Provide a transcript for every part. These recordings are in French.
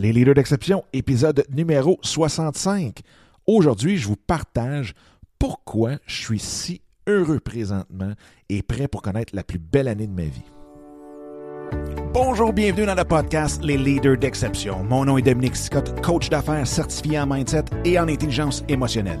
Les leaders d'exception, épisode numéro 65. Aujourd'hui, je vous partage pourquoi je suis si heureux présentement et prêt pour connaître la plus belle année de ma vie. Bonjour, bienvenue dans le podcast Les leaders d'exception. Mon nom est Dominique Scott, coach d'affaires certifié en mindset et en intelligence émotionnelle.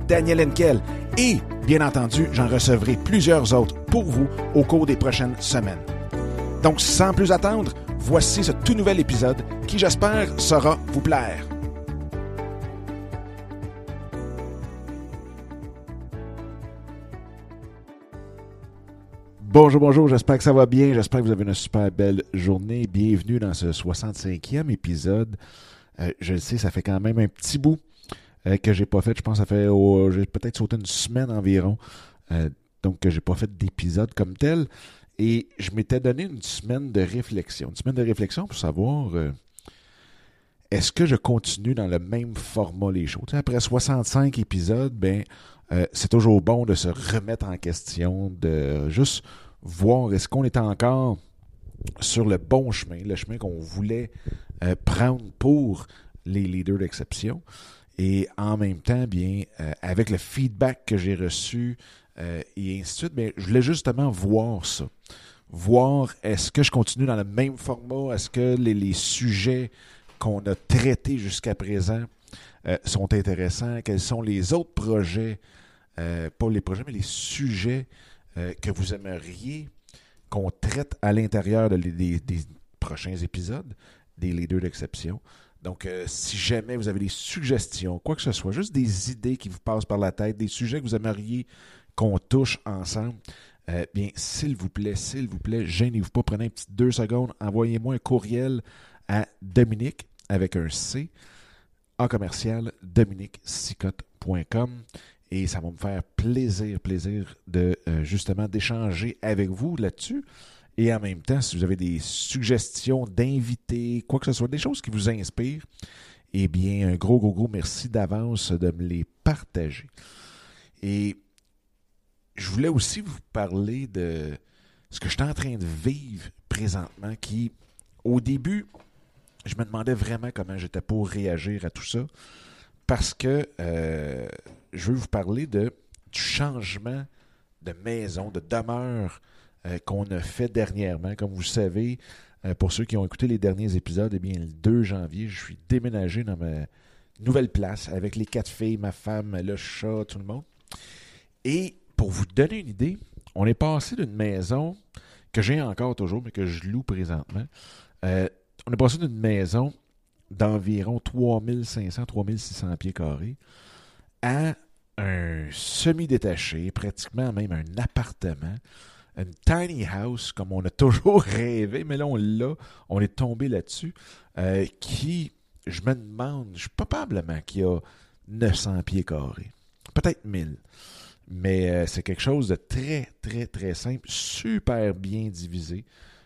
Daniel Henkel et, bien entendu, j'en recevrai plusieurs autres pour vous au cours des prochaines semaines. Donc, sans plus attendre, voici ce tout nouvel épisode qui, j'espère, saura vous plaire. Bonjour, bonjour, j'espère que ça va bien, j'espère que vous avez une super belle journée. Bienvenue dans ce 65e épisode. Euh, je le sais, ça fait quand même un petit bout que j'ai pas fait. Je pense que ça fait peut-être sauté une semaine environ. Euh, donc que j'ai pas fait d'épisode comme tel. Et je m'étais donné une semaine de réflexion. Une semaine de réflexion pour savoir euh, est-ce que je continue dans le même format les choses. après 65 épisodes, ben euh, c'est toujours bon de se remettre en question, de juste voir est-ce qu'on est encore sur le bon chemin, le chemin qu'on voulait euh, prendre pour les leaders d'exception. Et en même temps, bien, euh, avec le feedback que j'ai reçu et ainsi de suite, bien, je voulais justement voir ça. Voir est-ce que je continue dans le même format, est-ce que les, sujets qu'on a traités jusqu'à présent sont intéressants, quels sont les autres projets euh, pas les projets, mais les sujets euh, que vous aimeriez qu'on traite à l'intérieur des, prochains épisodes des leaders d'exception? Donc, euh, si jamais vous avez des suggestions, quoi que ce soit, juste des idées qui vous passent par la tête, des sujets que vous aimeriez qu'on touche ensemble, bien, s'il vous plaît, s'il vous plaît, gênez-vous pas, prenez un petit deux secondes, envoyez-moi un courriel à Dominique avec un C, en commercial, dominiquesicotte.com et ça va me faire plaisir, plaisir de euh, justement d'échanger avec vous là-dessus. Et en même temps, si vous avez des suggestions d'invités, quoi que ce soit, des choses qui vous inspirent, eh bien, un gros, gros, gros merci d'avance de me les partager. Et je voulais aussi vous parler de ce que je suis en train de vivre présentement, qui, au début, je me demandais vraiment comment j'étais pour réagir à tout ça parce que euh, je veux vous parler de, du changement de maison, de demeure euh, qu'on a fait dernièrement. Comme vous savez, euh, pour ceux qui ont écouté les derniers épisodes, eh bien, le 2 janvier, je suis déménagé dans ma nouvelle place avec les quatre filles, ma femme, le chat, tout le monde. Et pour vous donner une idée, on est passé d'une maison que j'ai encore toujours, mais que je loue présentement. on est passé d'une maison d'environ 3500-3600 pieds carrés à un semi-détaché, pratiquement même un appartement, une tiny house comme on a toujours rêvé, mais là on l'a, on est tombé là-dessus, euh, qui, je me demande, je probablement qu'il y a 900 pieds carrés, peut-être 1000. Mais euh, c'est quelque chose de très, très, très simple, super bien divisé,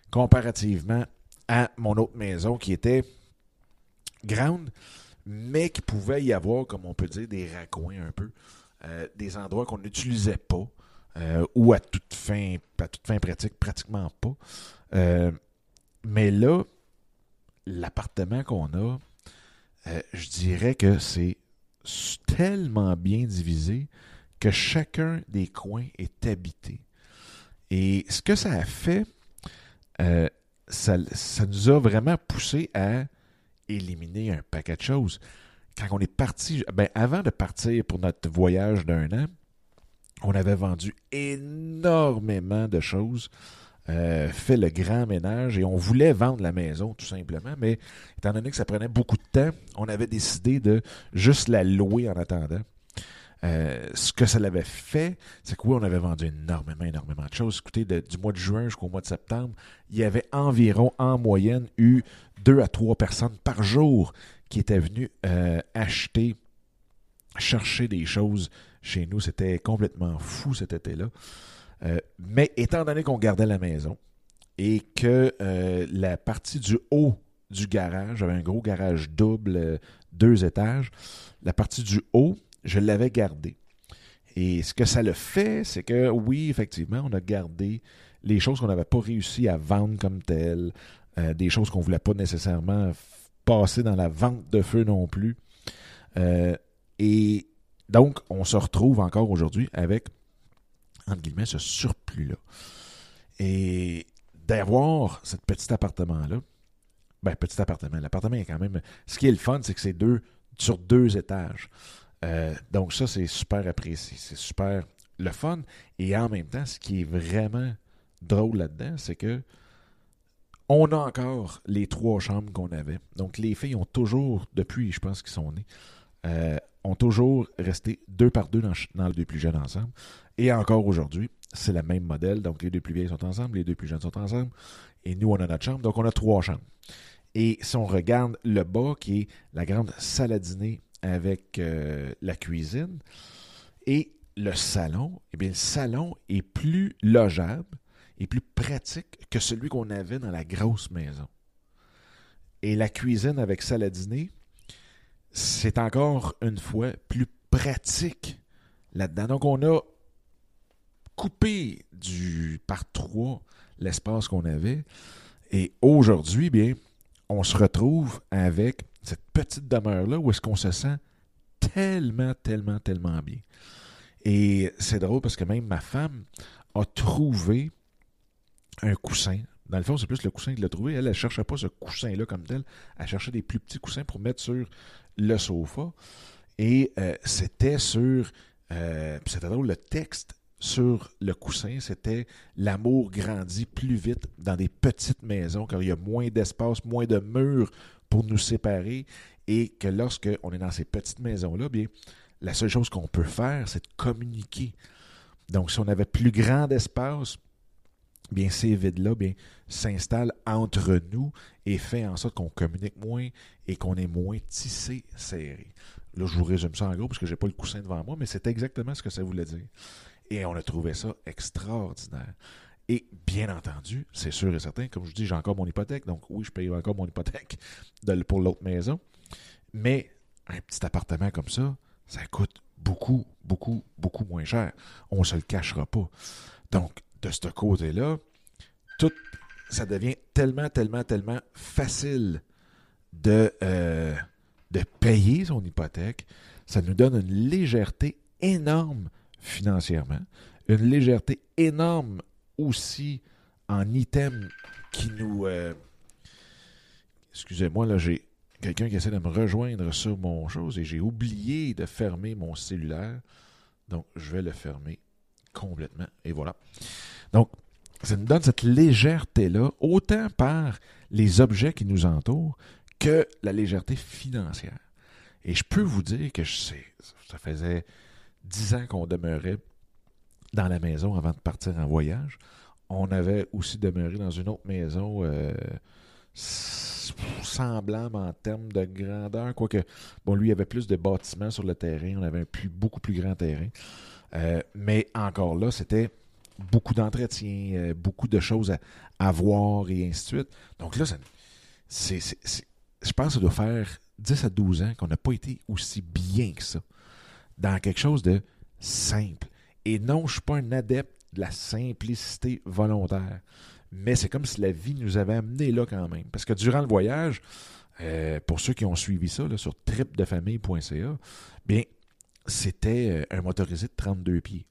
comparativement à mon autre maison qui était grande, mais qui pouvait y avoir, comme on peut dire, des raccoins un peu, euh, des endroits qu'on n'utilisait pas, euh, ou à toute fin, à toute fin pratique, pratiquement pas. Euh, mais là, l'appartement qu'on a, je dirais que c'est tellement bien divisé que chacun des coins est habité. Et ce que ça a fait, ça, ça, nous a vraiment poussé à éliminer un paquet de choses. Quand on est parti, ben avant de partir pour notre voyage d'un an, on avait vendu énormément de choses, euh, fait le grand ménage et on voulait vendre la maison tout simplement, mais étant donné que ça prenait beaucoup de temps, on avait décidé de juste la louer en attendant. Euh, ce que ça l'avait fait, c'est que oui, on avait vendu énormément, énormément de choses. Écoutez, du mois de juin jusqu'au mois de septembre, il y avait environ, en moyenne, eu deux à trois personnes par jour qui étaient venues euh, acheter, chercher des choses chez nous. C'était complètement fou cet été-là. Euh, mais étant donné qu'on gardait la maison et que la partie du haut du garage, j'avais un gros garage double, deux étages, la partie du haut, je l'avais gardé. Et ce que ça le fait, c'est que oui, effectivement, on a gardé les choses qu'on n'avait pas réussi à vendre comme telles, euh, des choses qu'on ne voulait pas nécessairement passer dans la vente de feu non plus. Euh, et donc, on se retrouve encore aujourd'hui avec, entre guillemets, ce surplus-là. Et d'avoir ce petit appartement-là, ben, petit appartement, l'appartement est quand même. Ce qui est le fun, c'est que c'est deux sur deux étages. Euh, donc ça, c'est super apprécié. C'est super le fun. Et en même temps, ce qui est vraiment drôle là-dedans, c'est que on a encore les trois chambres qu'on avait. Donc les filles ont toujours, depuis je pense qu'ils sont nés, euh, ont toujours resté deux par deux dans, dans, les deux plus jeunes ensemble. Et encore aujourd'hui, c'est le même modèle. Donc les deux plus vieilles sont ensemble, les deux plus jeunes sont ensemble. Et nous, on a notre chambre. Donc on a trois chambres. Et si on regarde le bas, qui est la grande salle à dîner avec euh, la cuisine. Et le salon, eh bien, le salon est plus logeable et plus pratique que celui qu'on avait dans la grosse maison. Et la cuisine avec salle à dîner, c'est encore une fois plus pratique là-dedans. Donc, on a coupé du par trois l'espace qu'on avait. Et aujourd'hui, bien, on se retrouve avec cette petite demeure-là où est-ce qu'on se sent tellement, tellement, tellement bien. Et c'est drôle parce que même ma femme a trouvé un coussin. Dans le fond, c'est plus le coussin qu'elle a trouvé. Elle, elle ne cherchait pas ce coussin-là comme tel. Elle cherchait des plus petits coussins pour mettre sur le sofa. Et euh, c'était sur. Euh, c'était drôle, le texte sur le coussin, c'était l'amour grandit plus vite dans des petites maisons, car il y a moins d'espace, moins de murs pour nous séparer et que lorsque on est dans ces petites maisons-là, bien, la seule chose qu'on peut faire, c'est de communiquer. Donc, si on avait plus grand espace, bien, ces vides-là, s'installent entre nous et fait en sorte qu'on communique moins et qu'on est moins tissé, serré. Là, je vous résume ça en gros parce que je n'ai pas le coussin devant moi, mais c'est exactement ce que ça voulait dire. Et on a trouvé ça extraordinaire. Et bien entendu, c'est sûr et certain, comme je dis, j'ai encore mon hypothèque, donc oui, je paye encore mon hypothèque pour l'autre maison. Mais un petit appartement comme ça, ça coûte beaucoup, beaucoup, beaucoup moins cher. On ne se le cachera pas. Donc, de ce côté-là, tout, ça devient tellement, tellement, tellement facile de, euh, de payer son hypothèque. Ça nous donne une légèreté énorme financièrement, une légèreté énorme aussi en items qui nous... Euh, excusez-moi, là, j'ai quelqu'un qui essaie de me rejoindre sur mon chose et j'ai oublié de fermer mon cellulaire. Donc, je vais le fermer complètement. Et voilà. Donc, ça nous donne cette légèreté-là, autant par les objets qui nous entourent que la légèreté financière. Et je peux vous dire que je sais, ça faisait dix ans qu'on demeurait dans la maison avant de partir en voyage. On avait aussi demeuré dans une autre maison euh, semblable en termes de grandeur, quoique, bon, lui, il avait plus de bâtiments sur le terrain, on avait un plus, beaucoup plus grand terrain. Euh, mais encore là, c'était beaucoup d'entretien, euh, beaucoup de choses à, voir et ainsi de suite. Donc là, c'est, je pense que ça doit faire 10 à 12 ans qu'on n'a pas été aussi bien que ça dans quelque chose de simple. Et non, je ne suis pas un adepte de la simplicité volontaire. Mais c'est comme si la vie nous avait amené là quand même. Parce que durant le voyage, euh, pour ceux qui ont suivi ça sur tripdefamille.ca, bien, c'était euh, un motorisé de 32 pieds.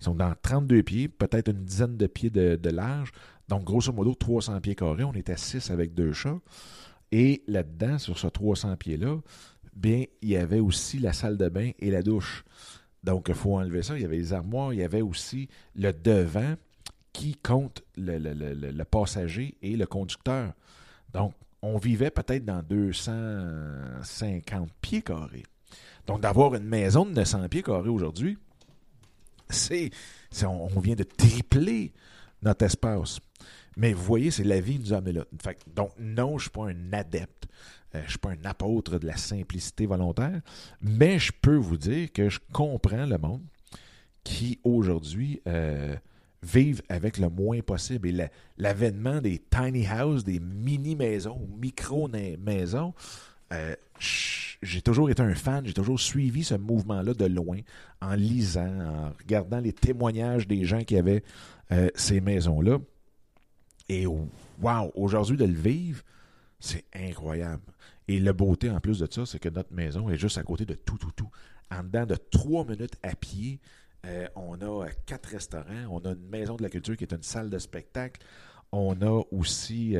Ils sont dans 32 pieds, peut-être une dizaine de pieds de, large. Donc, grosso modo, 300 pieds carrés. On était 6 avec deux chats. Et là-dedans, sur ce 300 pieds-là, bien, il y avait aussi la salle de bain et la douche. Donc, il faut enlever ça. Il y avait les armoires, il y avait aussi le devant qui compte le, passager et le conducteur. Donc, on vivait peut-être dans 250 pieds carrés. Donc, d'avoir une maison de 900 pieds carrés aujourd'hui, c'est, on, vient de tripler notre espace. Mais vous voyez, c'est la vie qui nous a là. Fait, donc, non, je ne suis pas un adepte. Euh, je ne suis pas un apôtre de la simplicité volontaire. Mais je peux vous dire que je comprends le monde qui, aujourd'hui, euh, vivent avec le moins possible. Et l'avènement des tiny houses, des mini-maisons, micro-maisons, euh, j'ai toujours été un fan, j'ai toujours suivi ce mouvement-là de loin, en lisant, en regardant les témoignages des gens qui avaient euh, ces maisons-là. Et wow, aujourd'hui de le vivre, c'est incroyable. Et la beauté en plus de ça, c'est que notre maison est juste à côté de tout, tout, tout. En dedans de trois minutes à pied, euh, on a quatre restaurants, on a une maison de la culture qui est une salle de spectacle, on a aussi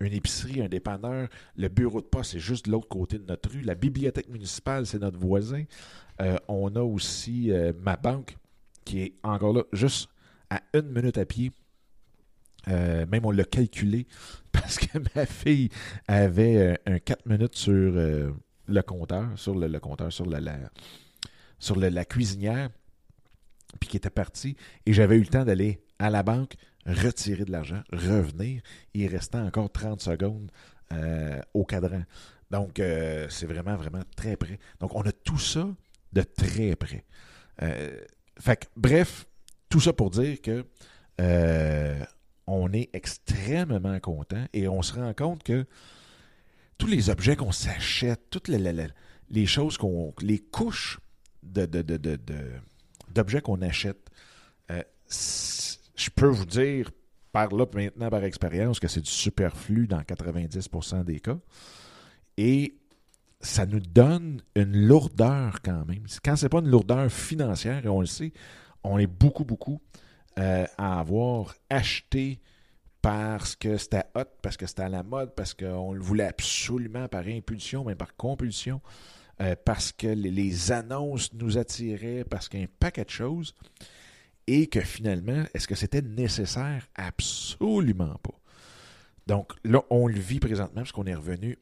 une épicerie, un dépanneur, le bureau de poste c'est juste de l'autre côté de notre rue, la bibliothèque municipale c'est notre voisin, euh, on a aussi ma banque qui est encore là, juste à une minute à pied. même on l'a calculé parce que ma fille avait un 4 minutes sur le compteur, sur le, compteur, sur la, sur la cuisinière puis qui était parti, et j'avais eu le temps d'aller à la banque, retirer de l'argent, revenir, il restait encore 30 secondes euh, au cadran. Donc, euh, c'est vraiment, vraiment très près. Donc, on a tout ça de très près. Euh, fait bref, tout ça pour dire que on est extrêmement content et on se rend compte que tous les objets qu'on s'achète, toutes les, les, choses qu'on. les couches de, de, de, d'objets qu'on achète, je peux vous dire par là maintenant par expérience que c'est du superflu dans 90% des cas. Et ça nous donne une lourdeur quand même. Quand c'est pas une lourdeur financière, et on le sait, on est beaucoup, beaucoup euh, à avoir acheté parce que c'était hot, parce que c'était à la mode, parce qu'on le voulait absolument par impulsion, même par compulsion. Euh, parce que les, annonces nous attiraient, parce qu'un paquet de choses, et que finalement, est-ce que c'était nécessaire? Absolument pas. Donc là, on le vit présentement parce qu'on est revenu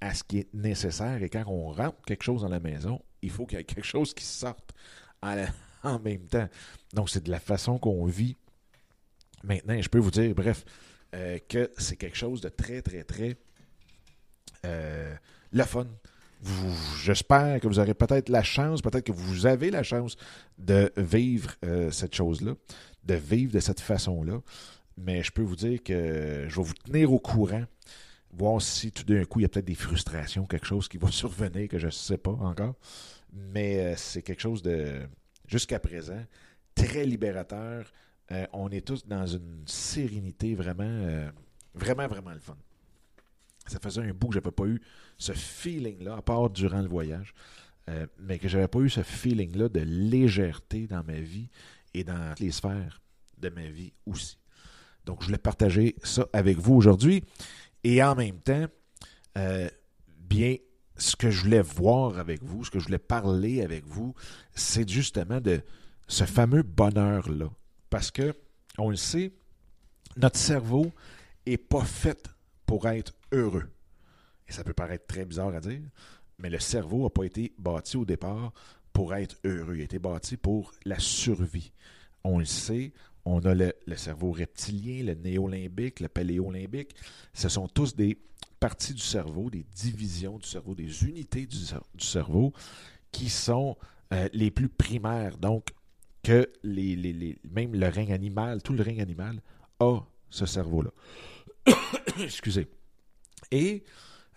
à ce qui est nécessaire, et quand on rentre quelque chose dans la maison, il faut qu'il y ait quelque chose qui sorte en, même temps. Donc c'est de la façon qu'on vit maintenant. je peux vous dire, bref, euh, que c'est quelque chose de très, très, très euh, le fun j'espère que vous aurez peut-être la chance, peut-être que vous avez la chance de vivre euh, cette chose-là, de vivre de cette façon-là. Mais je peux vous dire que je vais vous tenir au courant, voir si tout d'un coup il y a peut-être des frustrations, quelque chose qui va survenir que je ne sais pas encore. Mais euh, c'est quelque chose de, jusqu'à présent, très libérateur. Euh, on est tous dans une sérénité vraiment, vraiment, vraiment le fun. Ça faisait un bout que je n'avais pas eu ce feeling-là, à part durant le voyage, euh, mais que je n'avais pas eu ce feeling-là de légèreté dans ma vie et dans les sphères de ma vie aussi. Donc, je voulais partager ça avec vous aujourd'hui. Et en même temps, euh, bien, ce que je voulais voir avec vous, ce que je voulais parler avec vous, c'est justement de ce fameux bonheur-là. Parce que, on le sait, notre cerveau n'est pas fait pour être heureux. Et ça peut paraître très bizarre à dire, mais le cerveau n'a pas été bâti au départ pour être heureux. Il a été bâti pour la survie. On le sait, on a le, cerveau reptilien, le néolimbique, le paléolimbique. Ce sont tous des parties du cerveau, des divisions du cerveau, des unités du, cerveau qui sont euh, les plus primaires. Donc, que les, même le règne animal, tout le règne animal a ce cerveau-là. Excusez. Et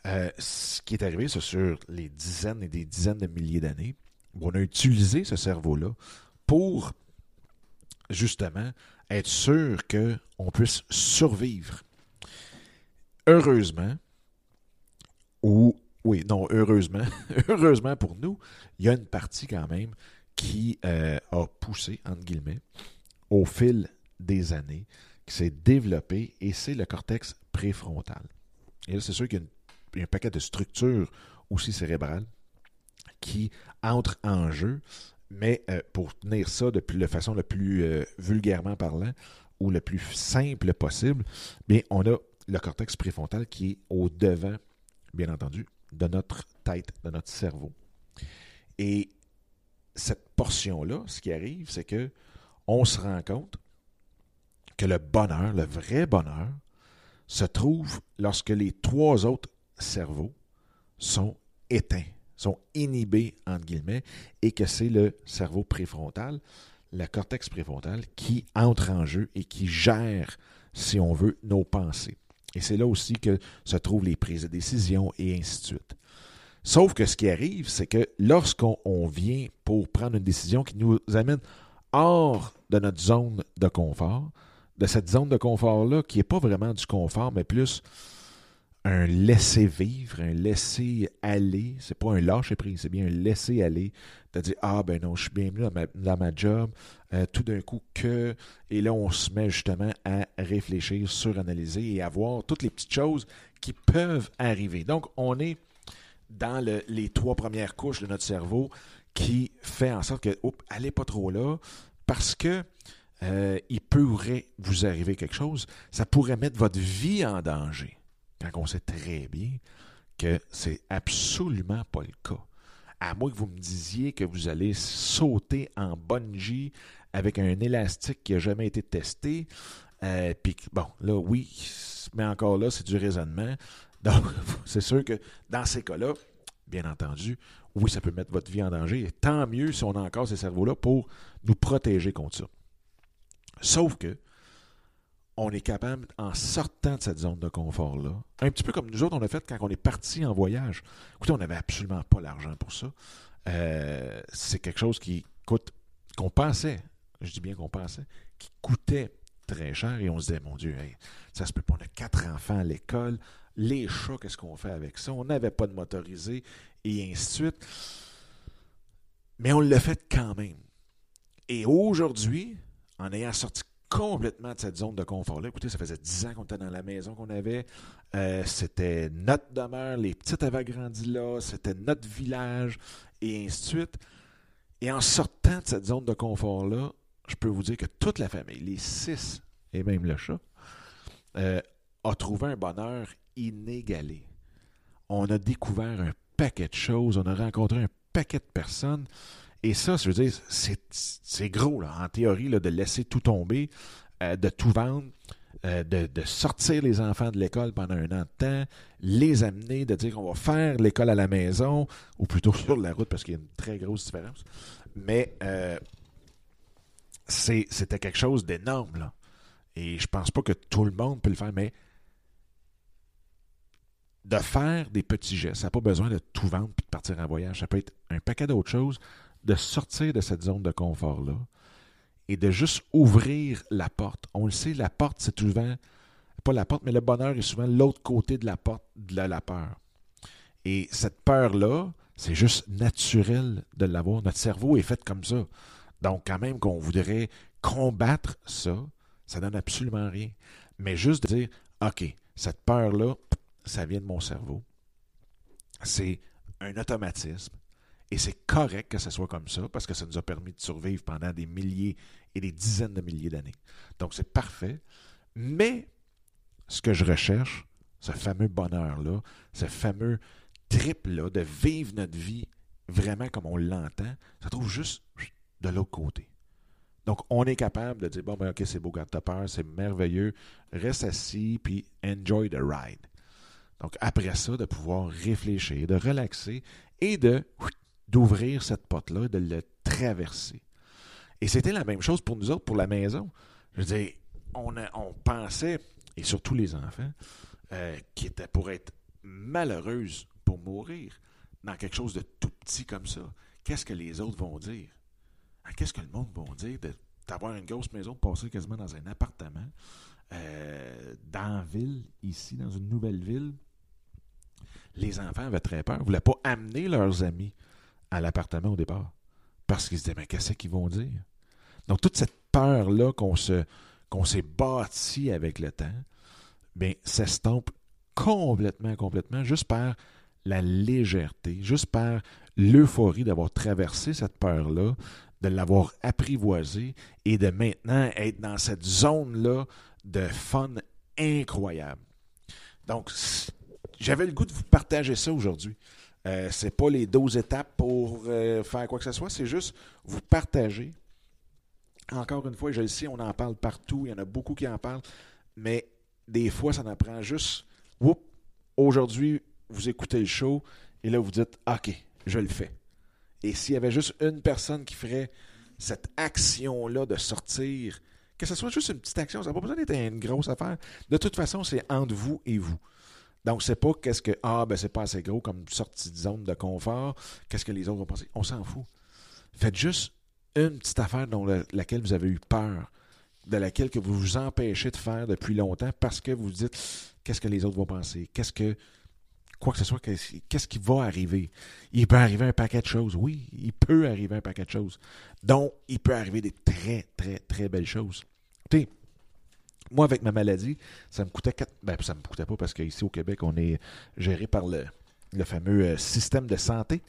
euh, ce qui est arrivé, c'est sur les dizaines et des dizaines de milliers d'années, on a utilisé ce cerveau-là pour justement être sûr qu'on puisse survivre. Heureusement, ou oui, non, heureusement, heureusement pour nous, il y a une partie quand même qui euh, a poussé, entre guillemets, au fil des années, qui s'est développé, et c'est le cortex préfrontal. Et là, c'est sûr qu'il y, a un paquet de structures aussi cérébrales qui entrent en jeu, mais euh, pour tenir ça de, de façon la plus euh, vulgairement parlant ou le plus simple possible, bien, on a le cortex préfrontal qui est au devant, bien entendu, de notre tête, de notre cerveau. Et cette portion-là, ce qui arrive, c'est que on se rend compte que le bonheur, le vrai bonheur, se trouve lorsque les trois autres cerveaux sont éteints, sont inhibés, entre guillemets, et que c'est le cerveau préfrontal, le cortex préfrontal, qui entre en jeu et qui gère, si on veut, nos pensées. Et c'est là aussi que se trouvent les prises de décision et ainsi de suite. Sauf que ce qui arrive, c'est que lorsqu'on vient pour prendre une décision qui nous amène hors de notre zone de confort, de cette zone de confort-là, qui n'est pas vraiment du confort, mais plus un laisser vivre, un laisser aller. C'est pas un lâcher prise, c'est bien un laisser aller. De dire ah ben non, je suis bienvenu dans dans ma job. Euh, tout d'un coup que et là on se met justement à réfléchir, suranalyser et à voir toutes les petites choses qui peuvent arriver. Donc on est dans les trois premières couches de notre cerveau qui fait en sorte que oups, allez pas trop là parce que euh, il pourrait vous arriver quelque chose. Ça pourrait mettre votre vie en danger quand on sait très bien que c'est absolument pas le cas. À moins que vous me disiez que vous allez sauter en bungee avec un élastique qui n'a jamais été testé. Euh, puis, bon, là, oui, mais encore là, c'est du raisonnement. Donc, c'est sûr que dans ces cas-là, bien entendu, oui, ça peut mettre votre vie en danger. Et tant mieux si on a encore ces cerveaux-là pour nous protéger contre ça. Sauf que, on est capable, en sortant de cette zone de confort-là, un petit peu comme nous autres, on a fait quand on est parti en voyage. Écoutez, on n'avait absolument pas l'argent pour ça. Euh, c'est quelque chose qui coûte, qu'on pensait, je dis bien qu'on pensait, qui coûtait très cher et on se disait, mon Dieu, ça se peut pas, on a quatre enfants à l'école, les chats, qu'est-ce qu'on fait avec ça? On n'avait pas de motorisé et ainsi de suite. Mais on l'a fait quand même. Et aujourd'hui, en ayant sorti complètement de cette zone de confort-là. Écoutez, ça faisait dix ans qu'on était dans la maison qu'on avait. Euh, c'était notre demeure, les petites avaient grandi là, c'était notre village, et ainsi de suite. Et en sortant de cette zone de confort-là, je peux vous dire que toute la famille, les six et même le chat, euh, a trouvé un bonheur inégalé. On a découvert un paquet de choses, on a rencontré un paquet de personnes. Et ça, je veux dire, c'est gros, là, en théorie, là, de laisser tout tomber, euh, de tout vendre, euh, de, sortir les enfants de l'école pendant un an de temps, les amener, de dire qu'on va faire l'école à la maison, ou plutôt sur la route, parce qu'il y a une très grosse différence. Mais euh, c'était quelque chose d'énorme. Et je pense pas que tout le monde peut le faire, mais de faire des petits gestes, ça n'a pas besoin de tout vendre et de partir en voyage. Ça peut être un paquet d'autres choses de sortir de cette zone de confort-là et de juste ouvrir la porte. On le sait, la porte, c'est souvent, pas la porte, mais le bonheur est souvent l'autre côté de la porte de la peur. Et cette peur-là, c'est juste naturel de l'avoir. Notre cerveau est fait comme ça. Donc, quand même qu'on voudrait combattre ça, ça donne absolument rien. Mais juste de dire, OK, cette peur-là, ça vient de mon cerveau. C'est un automatisme. Et c'est correct que ce soit comme ça parce que ça nous a permis de survivre pendant des milliers et des dizaines de milliers d'années. Donc c'est parfait. Mais ce que je recherche, ce fameux bonheur-là, ce fameux trip-là de vivre notre vie vraiment comme on l'entend, ça trouve juste de l'autre côté. Donc, on est capable de dire, bon, ben, OK, c'est beau, garde ta peur, c'est merveilleux, reste assis, puis enjoy the ride. Donc, après ça, de pouvoir réfléchir, de relaxer et de d'ouvrir cette porte-là, de le traverser. Et c'était la même chose pour nous autres, pour la maison. Je veux dire, on, pensait, et surtout les enfants, euh, qui étaient pour être malheureuses pour mourir dans quelque chose de tout petit comme ça. Qu'est-ce que les autres vont dire? Hein, qu'est-ce que le monde va dire d'avoir une grosse maison, de passer quasiment dans un appartement, euh, dans la ville, ici, dans une nouvelle ville? Les enfants avaient très peur, ne voulaient pas amener leurs amis à l'appartement au départ. Parce qu'ils se disaient, mais qu'est-ce qu'ils vont dire? Donc, toute cette peur-là qu'on se, qu'on s'est bâti avec le temps, bien, s'estompe complètement, complètement, juste par la légèreté, juste par l'euphorie d'avoir traversé cette peur-là, de l'avoir apprivoisée et de maintenant être dans cette zone-là de fun incroyable. Donc, j'avais le goût de vous partager ça aujourd'hui. Euh, c'est pas les 12 étapes pour euh, faire quoi que ce soit, c'est juste vous partager. Encore une fois, je le sais, on en parle partout, il y en a beaucoup qui en parlent, mais des fois, ça en prend juste. Aujourd'hui, vous écoutez le show et là, vous dites OK, je le fais. Et s'il y avait juste une personne qui ferait cette action-là de sortir, que ce soit juste une petite action, ça n'a pas besoin d'être une grosse affaire. De toute façon, c'est entre vous et vous. Donc, c'est pas qu'est-ce que, ah, ben, c'est pas assez gros comme sortie de zone de confort, qu'est-ce que les autres vont penser? On s'en fout. Faites juste une petite affaire dont laquelle vous avez eu peur, de laquelle que vous vous empêchez de faire depuis longtemps parce que vous dites, qu'est-ce que les autres vont penser, qu'est-ce que, quoi que ce soit, qu'est-ce qui va arriver? Il peut arriver un paquet de choses. Oui, il peut arriver un paquet de choses. Donc, il peut arriver des très, très, très belles choses. Écoutez, moi, avec ma maladie, ça me coûtait 4... Ben, ça me coûtait pas parce qu'ici au Québec, on est géré par le, fameux euh, système de santé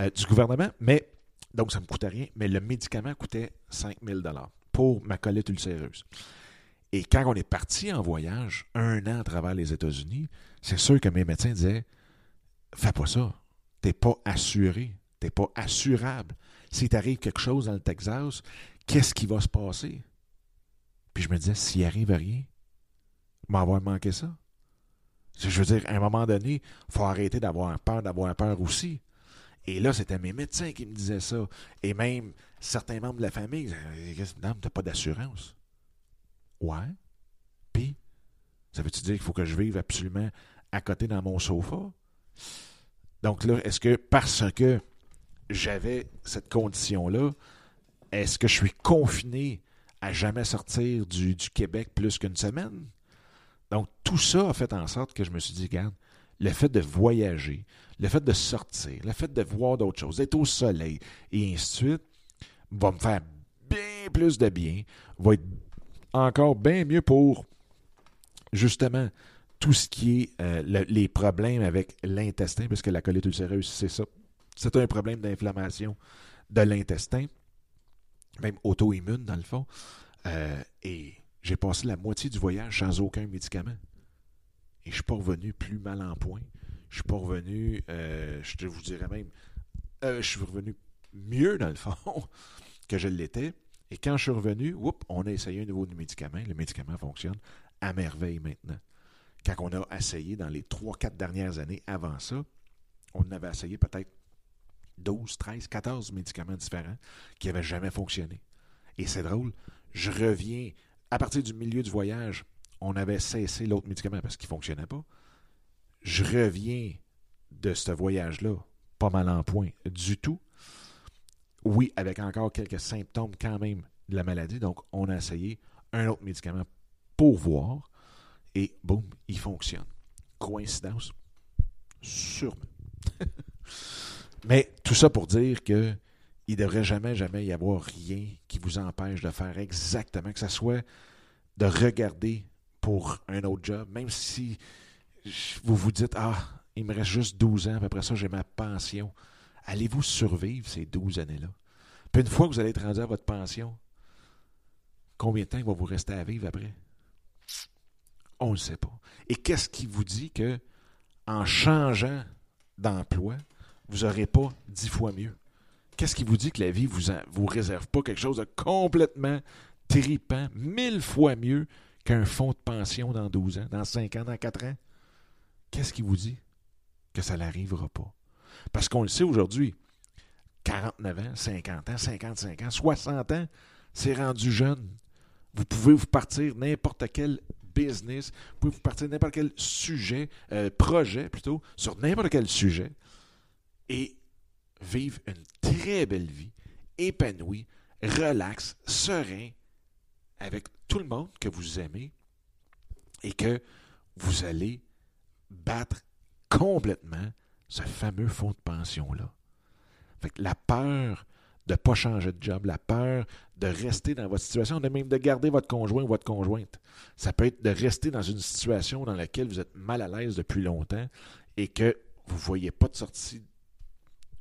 euh, du gouvernement. Mais, donc, ça ne me coûtait rien. Mais le médicament coûtait 5000 pour ma colite ulcéreuse. Et quand on est parti en voyage, un an à travers les États-Unis, c'est sûr que mes médecins disaient Fais pas ça. T'es pas assuré. T'es pas assurable. Si t'arrive quelque chose dans le Texas, qu'est-ce qui va se passer? Puis je me disais, s'il arrive rien, m'avoir manqué ça. Je veux dire, à un moment donné, il faut arrêter d'avoir peur, d'avoir peur aussi. Et là, c'était mes médecins qui me disaient ça. Et même certains membres de la famille, Dame, t'as pas d'assurance. Ouais. Puis, ça veut-tu dire qu'il faut que je vive absolument à côté dans mon sofa? Donc là, est-ce que parce que j'avais cette condition-là, est-ce que je suis confiné à jamais sortir du, Québec plus qu'une semaine. Donc, tout ça a fait en sorte que je me suis dit, regarde, le fait de voyager, le fait de sortir, le fait de voir d'autres choses, d'être au soleil, et ainsi de suite, va me faire bien plus de bien, va être encore bien mieux pour, justement, tout ce qui est euh, les problèmes avec l'intestin, puisque la colite ulcéreuse, c'est ça. C'est un problème d'inflammation de l'intestin même auto-immune dans le fond. Euh, et j'ai passé la moitié du voyage sans aucun médicament. Et je ne suis pas revenu plus mal en point. Je ne suis pas revenu, euh, je vous dirais même, euh, je suis revenu mieux dans le fond que je l'étais. Et quand je suis revenu, on a essayé un nouveau médicament. Le médicament fonctionne à merveille maintenant. Quand on a essayé dans les 3-4 dernières années avant ça, on avait essayé peut-être 12, 13, 14 médicaments différents qui n'avaient jamais fonctionné. Et c'est drôle, je reviens, à partir du milieu du voyage, on avait cessé l'autre médicament parce qu'il ne fonctionnait pas. Je reviens de ce voyage-là, pas mal en point du tout. Oui, avec encore quelques symptômes quand même de la maladie. Donc, on a essayé un autre médicament pour voir. Et boum, il fonctionne. Coïncidence? Sûrement. Mais tout ça pour dire que il ne devrait jamais, jamais y avoir rien qui vous empêche de faire exactement, que ce soit de regarder pour un autre job, même si vous vous dites Ah, il me reste juste 12 ans, puis après ça, j'ai ma pension. Allez-vous survivre ces 12 années-là? Puis une fois que vous allez être rendu à votre pension, combien de temps il va vous rester à vivre après? On ne sait pas. Et qu'est-ce qui vous dit que en changeant d'emploi, vous n'aurez pas dix fois mieux. Qu'est-ce qui vous dit que la vie ne vous, vous réserve pas quelque chose de complètement tripant, mille fois mieux qu'un fonds de pension dans 12 ans, dans 5 ans, dans 4 ans? Qu'est-ce qui vous dit que ça n'arrivera pas? Parce qu'on le sait aujourd'hui, 49 ans, 50 ans, 55 ans, 60 ans, c'est rendu jeune. Vous pouvez vous partir n'importe quel business, vous pouvez vous partir n'importe quel sujet, euh, projet plutôt, sur n'importe quel sujet et vivre une très belle vie, épanouie, relaxe, serein, avec tout le monde que vous aimez et que vous allez battre complètement ce fameux fonds de pension-là. la peur de ne pas changer de job, la peur de rester dans votre situation, de même de garder votre conjoint ou votre conjointe. Ça peut être de rester dans une situation dans laquelle vous êtes mal à l'aise depuis longtemps et que vous ne voyez pas de sortie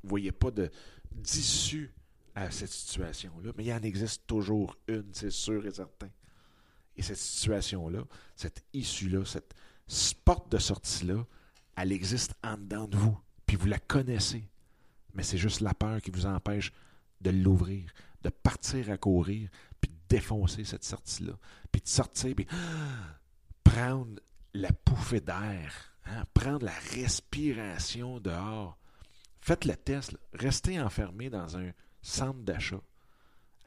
vous voyez pas d'issue à cette situation-là, mais il en existe toujours une, c'est sûr et certain. Et cette situation-là, cette issue-là, cette porte de sortie-là, elle existe en dedans de vous. puis vous la connaissez. Mais c'est juste la peur qui vous empêche de l'ouvrir, de partir à courir, puis de défoncer cette sortie-là, puis de sortir, puis prendre la pouffée d'air, hein, prendre la respiration dehors. Faites le test, restez enfermé dans un centre d'achat,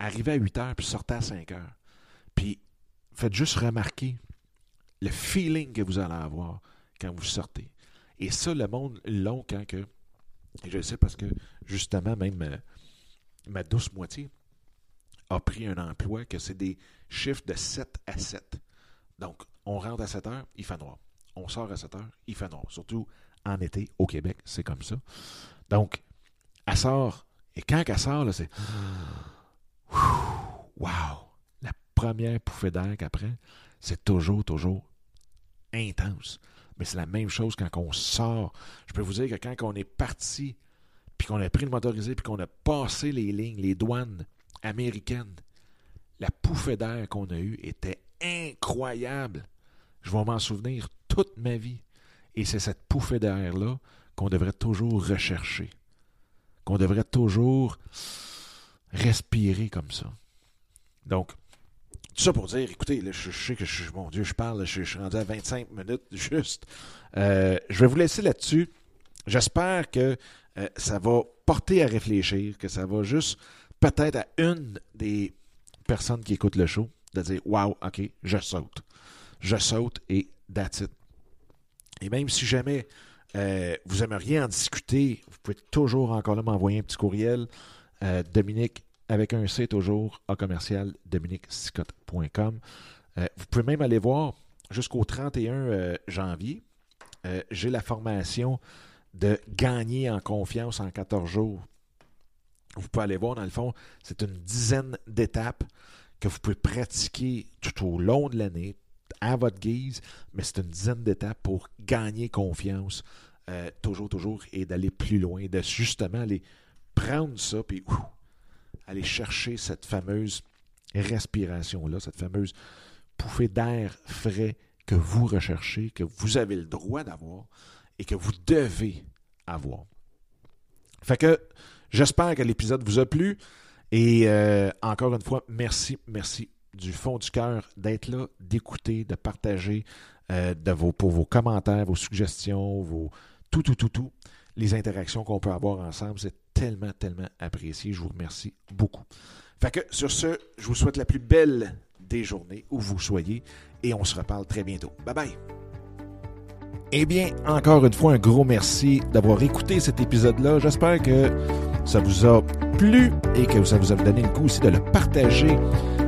arrivez à 8 heures, puis sortez à 5 heures. Puis faites juste remarquer le feeling que vous allez avoir quand vous sortez. Et ça, le monde long, quand que. je sais parce que, justement, même euh, ma douce moitié a pris un emploi que c'est des chiffres de 7 à 7. Donc, on rentre à 7 heures, il fait noir. On sort à 7 heures, il fait noir. Surtout en été, au Québec, c'est comme ça. Donc, elle sort, et quand elle sort, là, c'est. Wow! La première pouffée d'air qu'après, c'est toujours, toujours intense. Mais c'est la même chose quand on sort. Je peux vous dire que quand on est parti, puis qu'on a pris le motorisé, puis qu'on a passé les lignes, les douanes américaines, la pouffée d'air qu'on a eue était incroyable. Je vais m'en souvenir toute ma vie. Et c'est cette pouffée d'air-là qu'on devrait toujours rechercher. Qu'on devrait toujours respirer comme ça. Donc, tout ça pour dire, écoutez, je, sais que je, mon Dieu, je parle, je, suis rendu à 25 minutes juste. Euh, je vais vous laisser là-dessus. J'espère que euh, ça va porter à réfléchir, que ça va juste peut-être à une des personnes qui écoutent le show de dire Wow, OK, je saute. Je saute et that's it. Et même si jamais euh, vous aimeriez en discuter, vous pouvez toujours encore là m'envoyer un petit courriel. Dominique avec un C toujours, à commercial dominiquesicotte.com. Euh, vous pouvez même aller voir jusqu'au 31 euh, janvier. Euh, j'ai la formation de gagner en confiance en 14 jours. Vous pouvez aller voir, dans le fond, c'est une dizaine d'étapes que vous pouvez pratiquer tout au long de l'année, à votre guise, mais c'est une dizaine d'étapes pour gagner confiance, toujours, toujours, et d'aller plus loin, de justement aller prendre ça, puis aller chercher cette fameuse respiration-là, cette fameuse pouffée d'air frais que vous recherchez, que vous avez le droit d'avoir et que vous devez avoir. Fait que j'espère que l'épisode vous a plu et euh, encore une fois, merci, merci du fond du cœur d'être là, d'écouter, de partager euh, de vos, pour vos commentaires, vos suggestions, vos tout, tout, tout, tout, les interactions qu'on peut avoir ensemble. C'est tellement, tellement apprécié. Je vous remercie beaucoup. Fait que sur ce, je vous souhaite la plus belle des journées où vous soyez et on se reparle très bientôt. Bye bye. Eh bien, encore une fois, un gros merci d'avoir écouté cet épisode-là. J'espère que ça vous a plu et que ça vous a donné le coup aussi de le partager